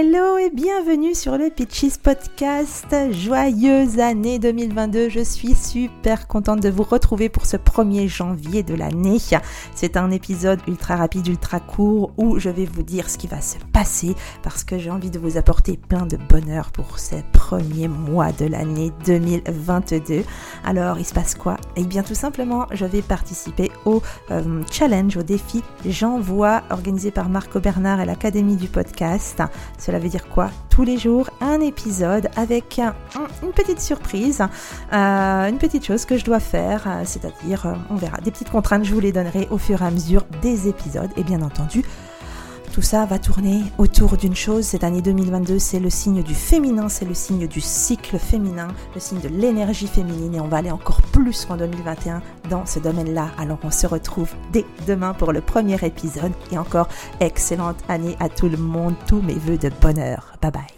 Hello et bienvenue sur le Pitches Podcast. Joyeuse année 2022. Je suis super contente de vous retrouver pour ce 1er janvier de l'année. C'est un épisode ultra rapide, ultra court où je vais vous dire ce qui va se passer parce que j'ai envie de vous apporter plein de bonheur pour ces premiers mois de l'année 2022. Alors, il se passe quoi? Eh bien, tout simplement, je vais participer au euh, challenge, au défi J'envoie organisé par Marco Bernard et l'Académie du podcast. Cela veut dire quoi? Tous les jours, un épisode avec une petite surprise, euh, une petite chose que je dois faire, euh, c'est-à-dire, euh, on verra, des petites contraintes, je vous les donnerai au fur et à mesure des épisodes. Et bien entendu, tout ça va tourner autour d'une chose. Cette année 2022, c'est le signe du féminin, c'est le signe du cycle féminin, le signe de l'énergie féminine et on va aller encore plus qu'en 2021 dans ce domaine-là. Alors on se retrouve dès demain pour le premier épisode et encore excellente année à tout le monde, tous mes voeux de bonheur. Bye bye.